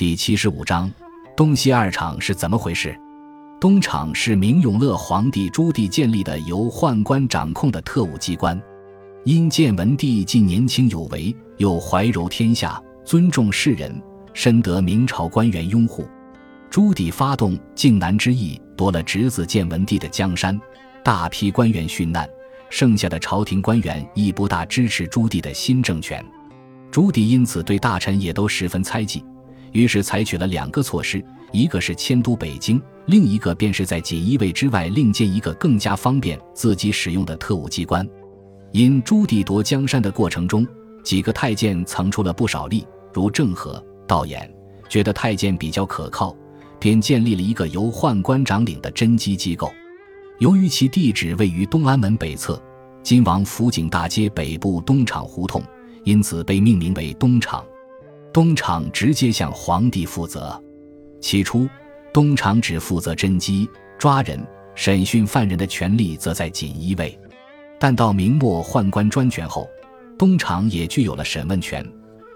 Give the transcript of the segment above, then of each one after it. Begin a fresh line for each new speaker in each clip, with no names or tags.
第七十五章，东西二厂是怎么回事？东厂是明永乐皇帝朱棣建立的由宦官掌控的特务机关。因建文帝既年轻有为，又怀柔天下，尊重士人，深得明朝官员拥护。朱棣发动靖难之役，夺了侄子建文帝的江山，大批官员殉难，剩下的朝廷官员亦不大支持朱棣的新政权。朱棣因此对大臣也都十分猜忌，于是采取了两个措施：一个是迁都北京，另一个便是在锦衣卫之外另建一个更加方便自己使用的特务机关。因朱棣夺江山的过程中，几个太监曾出了不少力，如郑和、道衍，觉得太监比较可靠。便建立了一个由宦官长领的侦缉机构。由于其地址位于东安门北侧，今王府井大街北部东厂胡同，因此被命名为东厂。东厂直接向皇帝负责。起初，东厂只负责侦缉、抓人、审讯犯人的权力则在锦衣卫。但到明末宦官专权后，东厂也具有了审问权，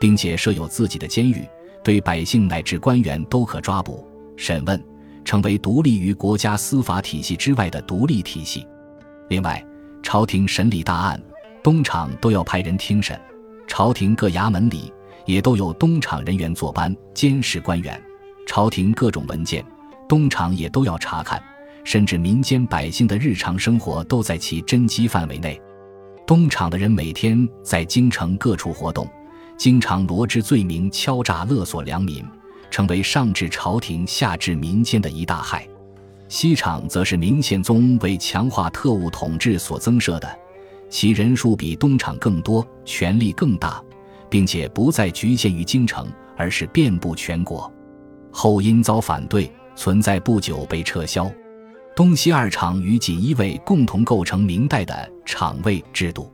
并且设有自己的监狱，对百姓乃至官员都可抓捕。审问成为独立于国家司法体系之外的独立体系。另外，朝廷审理大案，东厂都要派人听审；朝廷各衙门里也都有东厂人员坐班监视官员。朝廷各种文件，东厂也都要查看，甚至民间百姓的日常生活都在其侦缉范围内。东厂的人每天在京城各处活动，经常罗织罪名，敲诈勒索良民。成为上至朝廷、下至民间的一大害。西厂则是明宪宗为强化特务统治所增设的，其人数比东厂更多，权力更大，并且不再局限于京城，而是遍布全国。后因遭反对，存在不久被撤销。东西二厂与锦衣卫共同构成明代的厂卫制度。